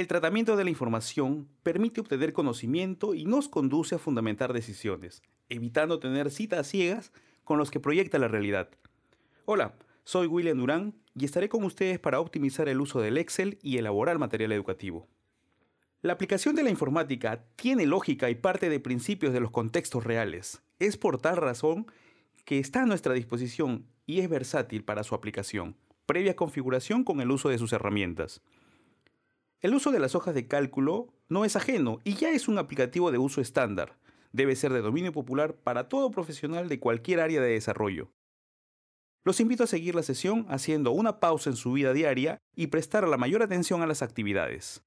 El tratamiento de la información permite obtener conocimiento y nos conduce a fundamentar decisiones, evitando tener citas ciegas con los que proyecta la realidad. Hola, soy William Durán y estaré con ustedes para optimizar el uso del Excel y elaborar material educativo. La aplicación de la informática tiene lógica y parte de principios de los contextos reales. Es por tal razón que está a nuestra disposición y es versátil para su aplicación, previa configuración con el uso de sus herramientas. El uso de las hojas de cálculo no es ajeno y ya es un aplicativo de uso estándar. Debe ser de dominio popular para todo profesional de cualquier área de desarrollo. Los invito a seguir la sesión haciendo una pausa en su vida diaria y prestar la mayor atención a las actividades.